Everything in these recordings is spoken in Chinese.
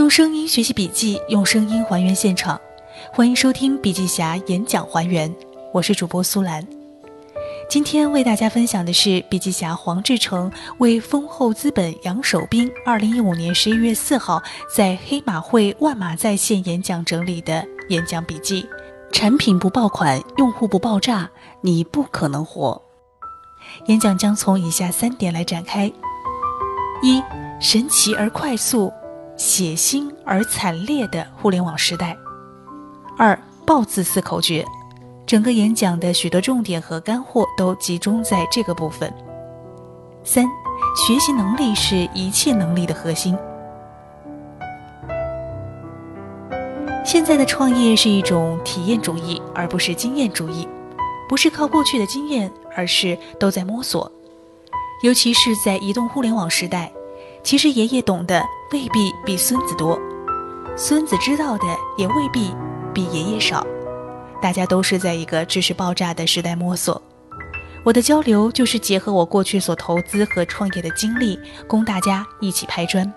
用声音学习笔记，用声音还原现场。欢迎收听笔记侠演讲还原，我是主播苏兰。今天为大家分享的是笔记侠黄志成为丰厚资本杨守斌二零一五年十一月四号在黑马会万马在线演讲整理的演讲笔记：产品不爆款，用户不爆炸，你不可能活。演讲将从以下三点来展开：一、神奇而快速。血腥而惨烈的互联网时代。二爆字四口诀，整个演讲的许多重点和干货都集中在这个部分。三学习能力是一切能力的核心。现在的创业是一种体验主义，而不是经验主义，不是靠过去的经验，而是都在摸索。尤其是在移动互联网时代。其实爷爷懂得未必比孙子多，孙子知道的也未必比爷爷少。大家都是在一个知识爆炸的时代摸索。我的交流就是结合我过去所投资和创业的经历，供大家一起拍砖。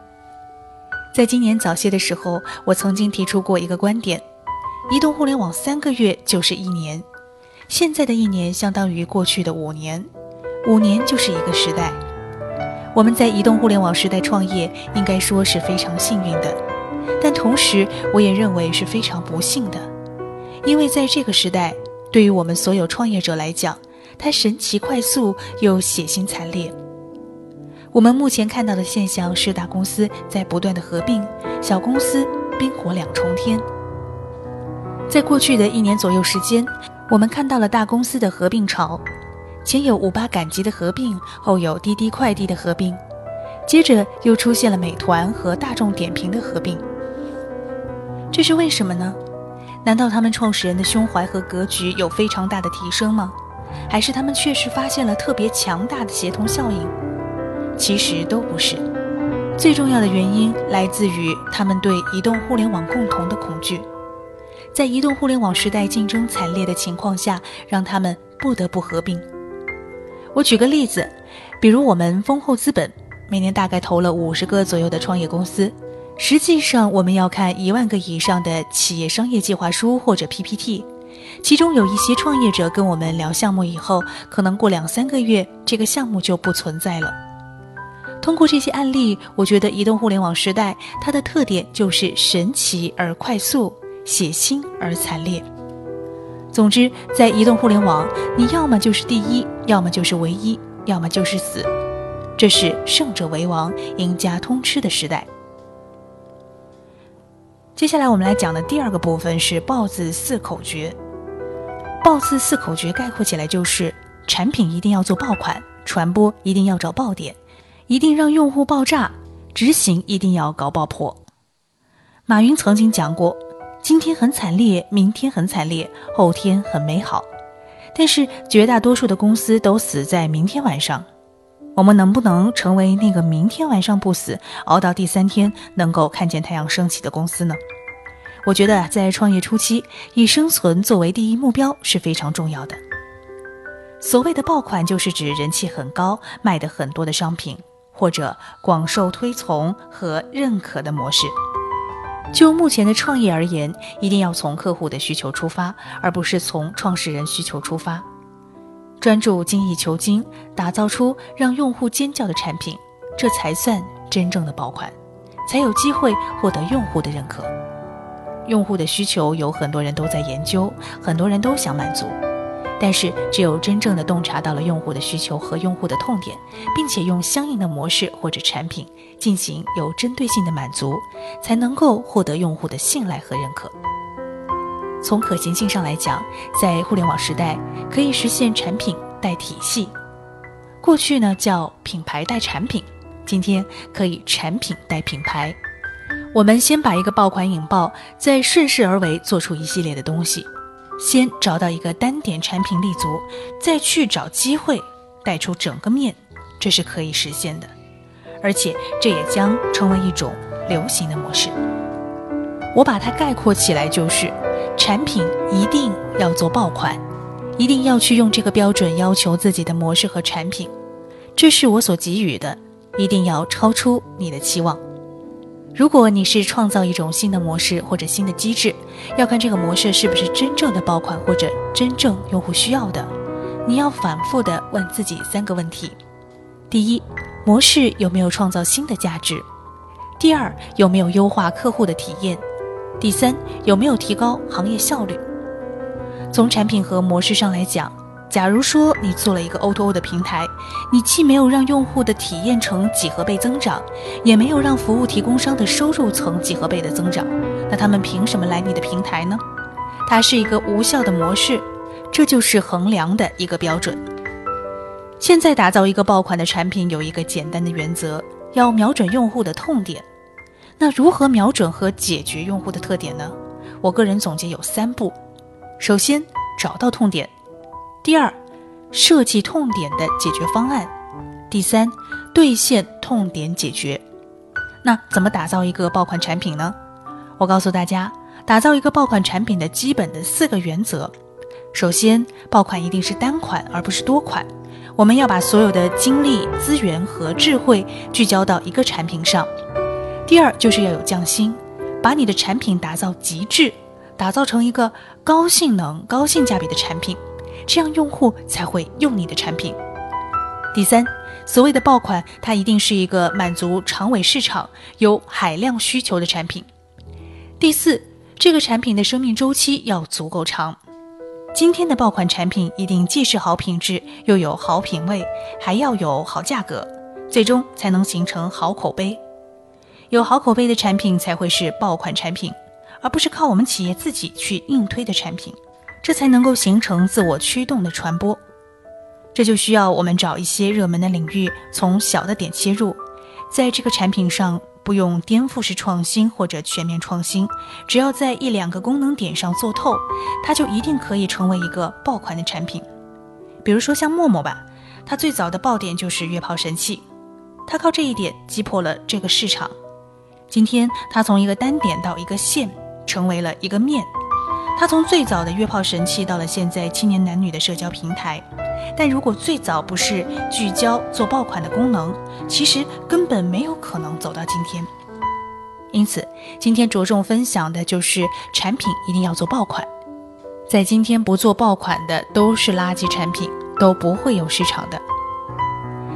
在今年早些的时候，我曾经提出过一个观点：移动互联网三个月就是一年，现在的一年相当于过去的五年，五年就是一个时代。我们在移动互联网时代创业，应该说是非常幸运的，但同时我也认为是非常不幸的，因为在这个时代，对于我们所有创业者来讲，它神奇快速又血腥惨烈。我们目前看到的现象是，大公司在不断的合并，小公司冰火两重天。在过去的一年左右时间，我们看到了大公司的合并潮。前有五八赶集的合并，后有滴滴快递的合并，接着又出现了美团和大众点评的合并。这是为什么呢？难道他们创始人的胸怀和格局有非常大的提升吗？还是他们确实发现了特别强大的协同效应？其实都不是。最重要的原因来自于他们对移动互联网共同的恐惧，在移动互联网时代竞争惨烈的情况下，让他们不得不合并。我举个例子，比如我们丰厚资本每年大概投了五十个左右的创业公司，实际上我们要看一万个以上的企业商业计划书或者 PPT，其中有一些创业者跟我们聊项目以后，可能过两三个月这个项目就不存在了。通过这些案例，我觉得移动互联网时代它的特点就是神奇而快速，血腥而惨烈。总之，在移动互联网，你要么就是第一，要么就是唯一，要么就是死。这是胜者为王、赢家通吃的时代。接下来我们来讲的第二个部分是“爆字四口诀”。爆字四口诀概括起来就是：产品一定要做爆款，传播一定要找爆点，一定让用户爆炸，执行一定要搞爆破。马云曾经讲过。今天很惨烈，明天很惨烈，后天很美好，但是绝大多数的公司都死在明天晚上。我们能不能成为那个明天晚上不死，熬到第三天能够看见太阳升起的公司呢？我觉得在创业初期，以生存作为第一目标是非常重要的。所谓的爆款，就是指人气很高、卖的很多的商品，或者广受推崇和认可的模式。就目前的创业而言，一定要从客户的需求出发，而不是从创始人需求出发。专注精益求精，打造出让用户尖叫的产品，这才算真正的爆款，才有机会获得用户的认可。用户的需求有很多人都在研究，很多人都想满足。但是，只有真正的洞察到了用户的需求和用户的痛点，并且用相应的模式或者产品进行有针对性的满足，才能够获得用户的信赖和认可。从可行性上来讲，在互联网时代可以实现产品带体系，过去呢叫品牌带产品，今天可以产品带品牌。我们先把一个爆款引爆，再顺势而为做出一系列的东西。先找到一个单点产品立足，再去找机会带出整个面，这是可以实现的，而且这也将成为一种流行的模式。我把它概括起来就是：产品一定要做爆款，一定要去用这个标准要求自己的模式和产品，这是我所给予的，一定要超出你的期望。如果你是创造一种新的模式或者新的机制，要看这个模式是不是真正的爆款或者真正用户需要的。你要反复的问自己三个问题：第一，模式有没有创造新的价值？第二，有没有优化客户的体验？第三，有没有提高行业效率？从产品和模式上来讲。假如说你做了一个 O2O 的平台，你既没有让用户的体验呈几何倍增长，也没有让服务提供商的收入呈几何倍的增长，那他们凭什么来你的平台呢？它是一个无效的模式，这就是衡量的一个标准。现在打造一个爆款的产品有一个简单的原则，要瞄准用户的痛点。那如何瞄准和解决用户的特点呢？我个人总结有三步：首先找到痛点。第二，设计痛点的解决方案；第三，兑现痛点解决。那怎么打造一个爆款产品呢？我告诉大家，打造一个爆款产品的基本的四个原则：首先，爆款一定是单款而不是多款，我们要把所有的精力、资源和智慧聚焦到一个产品上；第二，就是要有匠心，把你的产品打造极致，打造成一个高性能、高性价比的产品。这样用户才会用你的产品。第三，所谓的爆款，它一定是一个满足长尾市场有海量需求的产品。第四，这个产品的生命周期要足够长。今天的爆款产品一定既是好品质，又有好品味，还要有好价格，最终才能形成好口碑。有好口碑的产品才会是爆款产品，而不是靠我们企业自己去硬推的产品。这才能够形成自我驱动的传播，这就需要我们找一些热门的领域，从小的点切入，在这个产品上不用颠覆式创新或者全面创新，只要在一两个功能点上做透，它就一定可以成为一个爆款的产品。比如说像陌陌吧，它最早的爆点就是约炮神器，它靠这一点击破了这个市场。今天它从一个单点到一个线，成为了一个面。它从最早的约炮神器到了现在青年男女的社交平台，但如果最早不是聚焦做爆款的功能，其实根本没有可能走到今天。因此，今天着重分享的就是产品一定要做爆款。在今天不做爆款的都是垃圾产品，都不会有市场的。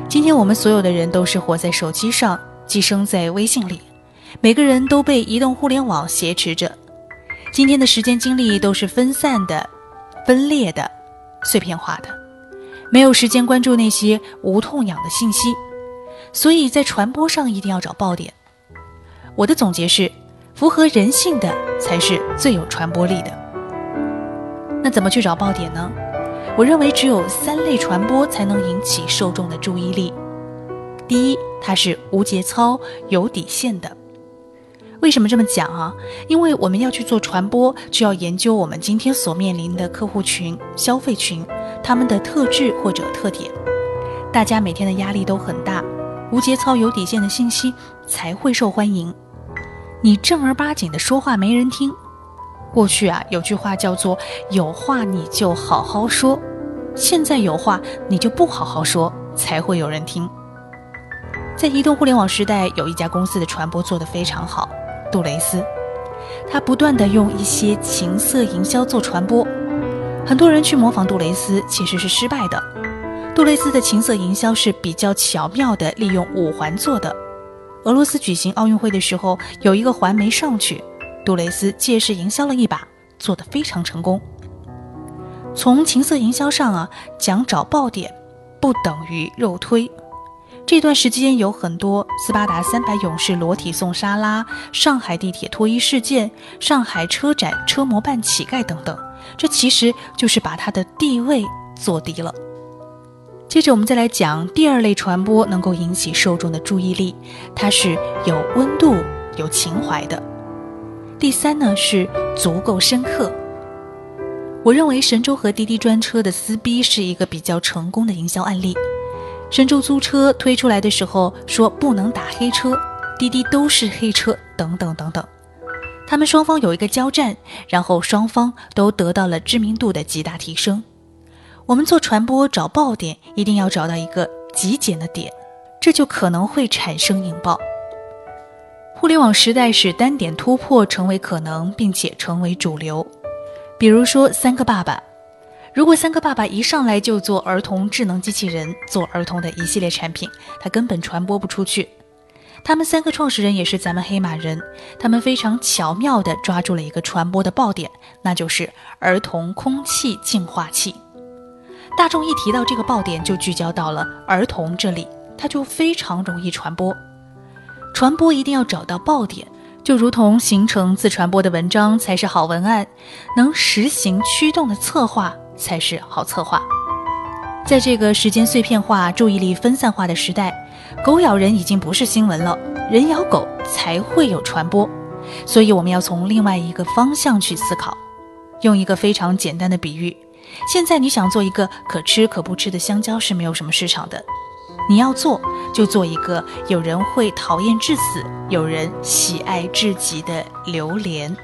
今天我们所有的人都是活在手机上，寄生在微信里，每个人都被移动互联网挟持着。今天的时间精力都是分散的、分裂的、碎片化的，没有时间关注那些无痛痒的信息，所以在传播上一定要找爆点。我的总结是：符合人性的才是最有传播力的。那怎么去找爆点呢？我认为只有三类传播才能引起受众的注意力。第一，它是无节操、有底线的。为什么这么讲啊？因为我们要去做传播，就要研究我们今天所面临的客户群、消费群，他们的特质或者特点。大家每天的压力都很大，无节操、有底线的信息才会受欢迎。你正儿八经的说话没人听。过去啊，有句话叫做“有话你就好好说”，现在有话你就不好好说，才会有人听。在移动互联网时代，有一家公司的传播做得非常好。杜蕾斯，他不断的用一些情色营销做传播，很多人去模仿杜蕾斯，其实是失败的。杜蕾斯的情色营销是比较巧妙的利用五环做的。俄罗斯举行奥运会的时候，有一个环没上去，杜蕾斯借势营销了一把，做得非常成功。从情色营销上啊，讲找爆点，不等于肉推。这段时间有很多斯巴达三百勇士裸体送沙拉、上海地铁脱衣事件、上海车展车模扮乞丐等等，这其实就是把他的地位做低了。接着我们再来讲第二类传播能够引起受众的注意力，它是有温度、有情怀的。第三呢是足够深刻。我认为神州和滴滴专车的撕逼是一个比较成功的营销案例。神州租车推出来的时候说不能打黑车，滴滴都是黑车，等等等等。他们双方有一个交战，然后双方都得到了知名度的极大提升。我们做传播找爆点，一定要找到一个极简的点，这就可能会产生引爆。互联网时代使单点突破成为可能，并且成为主流。比如说，三个爸爸，如果三个爸爸一上来就做儿童智能机器人，做儿童的一系列产品，它根本传播不出去。他们三个创始人也是咱们黑马人，他们非常巧妙地抓住了一个传播的爆点，那就是儿童空气净化器。大众一提到这个爆点，就聚焦到了儿童这里，它就非常容易传播。传播一定要找到爆点，就如同形成自传播的文章才是好文案，能实行驱动的策划才是好策划。在这个时间碎片化、注意力分散化的时代，狗咬人已经不是新闻了，人咬狗才会有传播。所以我们要从另外一个方向去思考，用一个非常简单的比喻：现在你想做一个可吃可不吃的香蕉是没有什么市场的。你要做，就做一个有人会讨厌至死、有人喜爱至极的榴莲。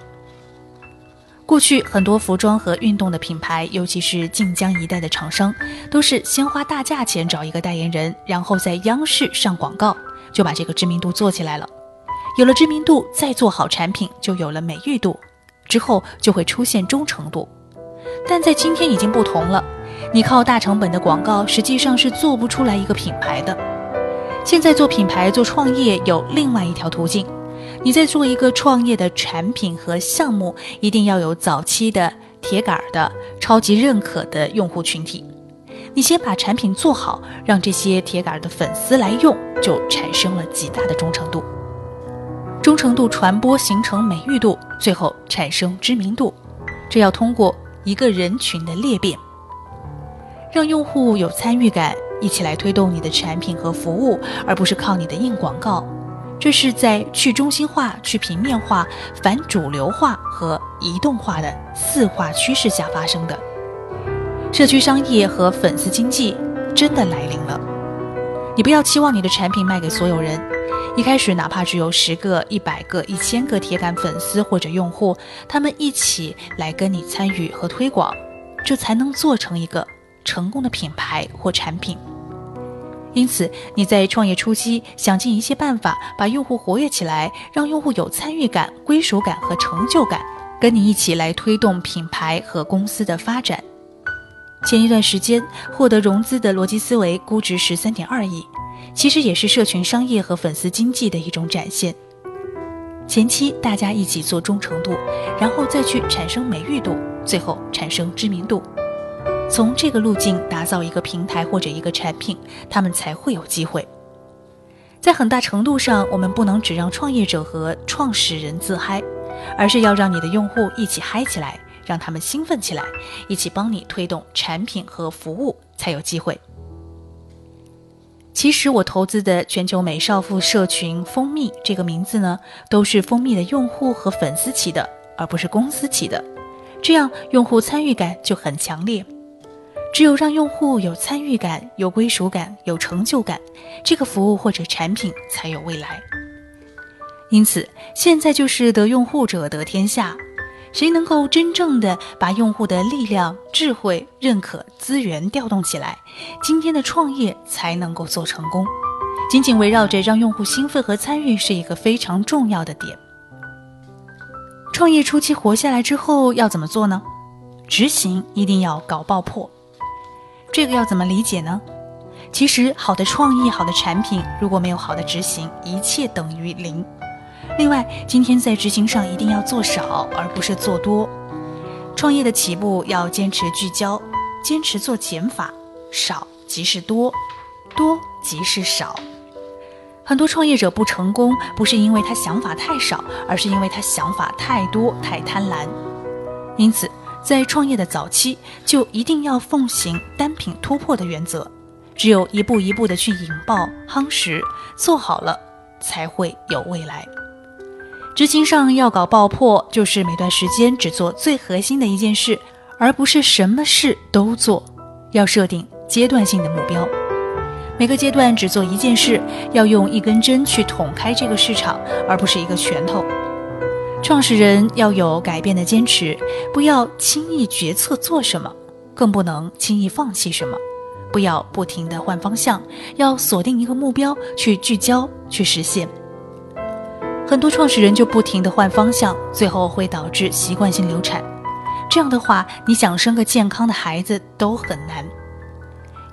过去很多服装和运动的品牌，尤其是晋江一带的厂商，都是先花大价钱找一个代言人，然后在央视上广告，就把这个知名度做起来了。有了知名度，再做好产品，就有了美誉度，之后就会出现忠诚度。但在今天已经不同了。你靠大成本的广告，实际上是做不出来一个品牌的。现在做品牌、做创业有另外一条途径，你在做一个创业的产品和项目，一定要有早期的铁杆的、超级认可的用户群体。你先把产品做好，让这些铁杆的粉丝来用，就产生了极大的忠诚度。忠诚度传播形成美誉度，最后产生知名度，这要通过一个人群的裂变。让用户有参与感，一起来推动你的产品和服务，而不是靠你的硬广告。这是在去中心化、去平面化、反主流化和移动化的四化趋势下发生的。社区商业和粉丝经济真的来临了。你不要期望你的产品卖给所有人，一开始哪怕只有十个、一百个、一千个铁杆粉丝或者用户，他们一起来跟你参与和推广，这才能做成一个。成功的品牌或产品，因此你在创业初期想尽一切办法把用户活跃起来，让用户有参与感、归属感和成就感，跟你一起来推动品牌和公司的发展。前一段时间获得融资的逻辑思维估值十三点二亿，其实也是社群商业和粉丝经济的一种展现。前期大家一起做忠诚度，然后再去产生美誉度，最后产生知名度。从这个路径打造一个平台或者一个产品，他们才会有机会。在很大程度上，我们不能只让创业者和创始人自嗨，而是要让你的用户一起嗨起来，让他们兴奋起来，一起帮你推动产品和服务，才有机会。其实我投资的全球美少妇社群“蜂蜜”这个名字呢，都是蜂蜜的用户和粉丝起的，而不是公司起的，这样用户参与感就很强烈。只有让用户有参与感、有归属感、有成就感，这个服务或者产品才有未来。因此，现在就是得用户者得天下，谁能够真正的把用户的力量、智慧、认可、资源调动起来，今天的创业才能够做成功。紧紧围绕着让用户兴奋和参与是一个非常重要的点。创业初期活下来之后要怎么做呢？执行一定要搞爆破。这个要怎么理解呢？其实，好的创意、好的产品，如果没有好的执行，一切等于零。另外，今天在执行上一定要做少，而不是做多。创业的起步要坚持聚焦，坚持做减法，少即是多，多即是少。很多创业者不成功，不是因为他想法太少，而是因为他想法太多、太贪婪。因此。在创业的早期，就一定要奉行单品突破的原则，只有一步一步的去引爆夯实，做好了才会有未来。执行上要搞爆破，就是每段时间只做最核心的一件事，而不是什么事都做。要设定阶段性的目标，每个阶段只做一件事，要用一根针去捅开这个市场，而不是一个拳头。创始人要有改变的坚持，不要轻易决策做什么，更不能轻易放弃什么。不要不停的换方向，要锁定一个目标去聚焦去实现。很多创始人就不停地换方向，最后会导致习惯性流产。这样的话，你想生个健康的孩子都很难。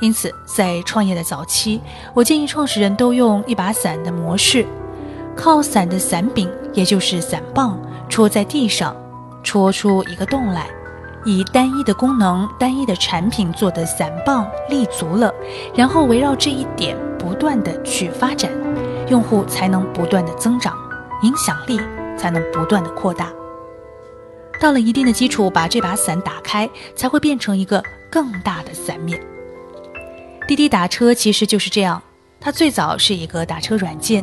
因此，在创业的早期，我建议创始人都用一把伞的模式，靠伞的伞柄，也就是伞棒，戳在地上，戳出一个洞来，以单一的功能、单一的产品做的伞棒立足了，然后围绕这一点不断的去发展，用户才能不断的增长，影响力才能不断的扩大。到了一定的基础，把这把伞打开，才会变成一个更大的伞面。滴滴打车其实就是这样，它最早是一个打车软件，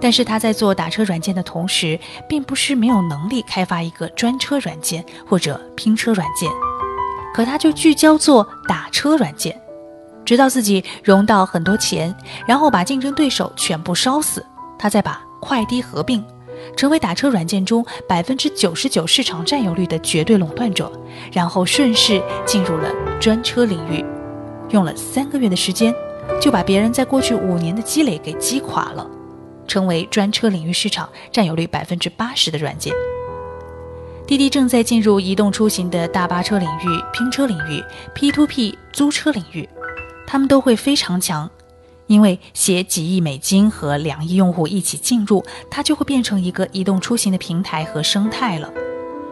但是他在做打车软件的同时，并不是没有能力开发一个专车软件或者拼车软件，可他就聚焦做打车软件，直到自己融到很多钱，然后把竞争对手全部烧死，他再把快滴合并，成为打车软件中百分之九十九市场占有率的绝对垄断者，然后顺势进入了专车领域。用了三个月的时间，就把别人在过去五年的积累给击垮了，成为专车领域市场占有率百分之八十的软件。滴滴正在进入移动出行的大巴车领域、拼车领域、P to P 租车领域，他们都会非常强，因为携几亿美金和两亿用户一起进入，它就会变成一个移动出行的平台和生态了。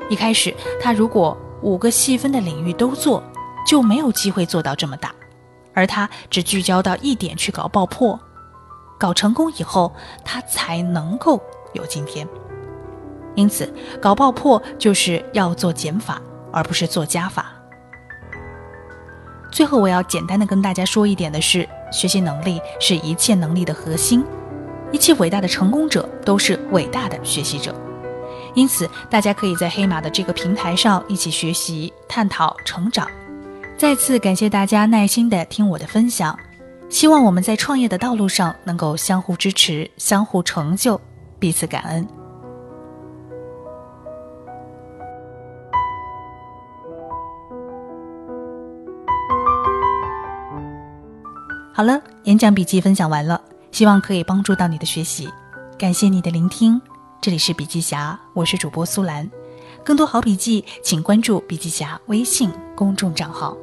一开始，它如果五个细分的领域都做，就没有机会做到这么大。而他只聚焦到一点去搞爆破，搞成功以后，他才能够有今天。因此，搞爆破就是要做减法，而不是做加法。最后，我要简单的跟大家说一点的是，学习能力是一切能力的核心，一切伟大的成功者都是伟大的学习者。因此，大家可以在黑马的这个平台上一起学习、探讨、成长。再次感谢大家耐心的听我的分享，希望我们在创业的道路上能够相互支持、相互成就、彼此感恩。好了，演讲笔记分享完了，希望可以帮助到你的学习，感谢你的聆听。这里是笔记侠，我是主播苏兰，更多好笔记，请关注笔记侠微信公众账号。